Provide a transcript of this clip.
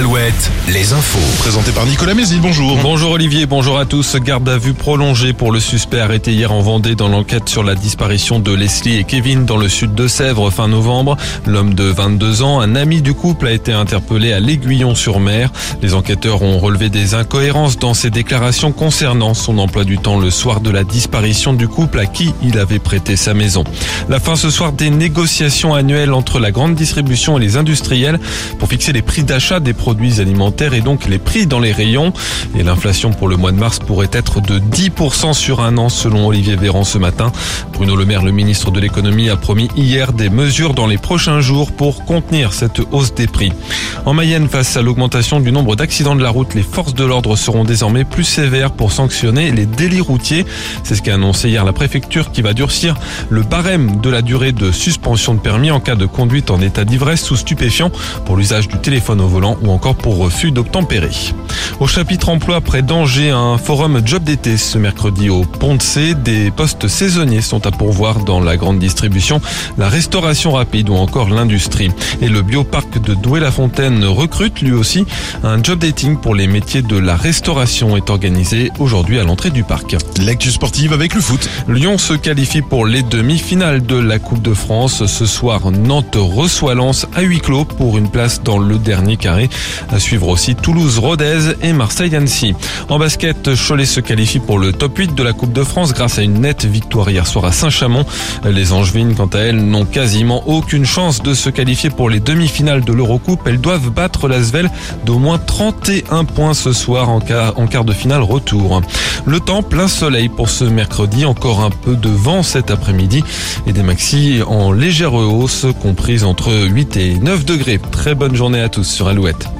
Alouette, les infos. Présenté par Nicolas Mézil, bonjour. Bonjour Olivier, bonjour à tous. Garde à vue prolongée pour le suspect arrêté hier en Vendée dans l'enquête sur la disparition de Leslie et Kevin dans le sud de Sèvres fin novembre. L'homme de 22 ans, un ami du couple, a été interpellé à l'Aiguillon-sur-Mer. Les enquêteurs ont relevé des incohérences dans ses déclarations concernant son emploi du temps le soir de la disparition du couple à qui il avait prêté sa maison. La fin ce soir des négociations annuelles entre la grande distribution et les industriels pour fixer les prix d'achat des produits alimentaires et donc les prix dans les rayons. Et l'inflation pour le mois de mars pourrait être de 10% sur un an selon Olivier Véran ce matin. Bruno Le Maire, le ministre de l'économie, a promis hier des mesures dans les prochains jours pour contenir cette hausse des prix. En Mayenne, face à l'augmentation du nombre d'accidents de la route, les forces de l'ordre seront désormais plus sévères pour sanctionner les délits routiers. C'est ce qu'a annoncé hier la préfecture qui va durcir le barème de la durée de suspension de permis en cas de conduite en état d'ivresse sous stupéfiant pour l'usage du téléphone au volant ou encore pour refus d'obtempérer. Au chapitre emploi près d'Angers, un forum job d'été ce mercredi au C. Des postes saisonniers sont à pourvoir dans la grande distribution, la restauration rapide ou encore l'industrie. Et le bioparc de Douai-la-Fontaine recrute lui aussi un job dating pour les métiers de la restauration est organisé aujourd'hui à l'entrée du parc. L'actu sportive avec le foot. Lyon se qualifie pour les demi-finales de la Coupe de France. Ce soir, Nantes reçoit Lens à huis clos pour une place dans le dernier carré. À suivre aussi Toulouse-Rodez et Marseille-Annecy. En basket, Cholet se qualifie pour le top 8 de la Coupe de France grâce à une nette victoire hier soir à Saint-Chamond. Les Angevines, quant à elles, n'ont quasiment aucune chance de se qualifier pour les demi-finales de l'Eurocoupe. Elles doivent battre l'Asvel d'au moins 31 points ce soir en quart, de finale retour. Le temps plein soleil pour ce mercredi, encore un peu de vent cet après-midi et des maxis en légère hausse comprises entre 8 et 9 degrés. Très bonne journée à tous sur Alouette.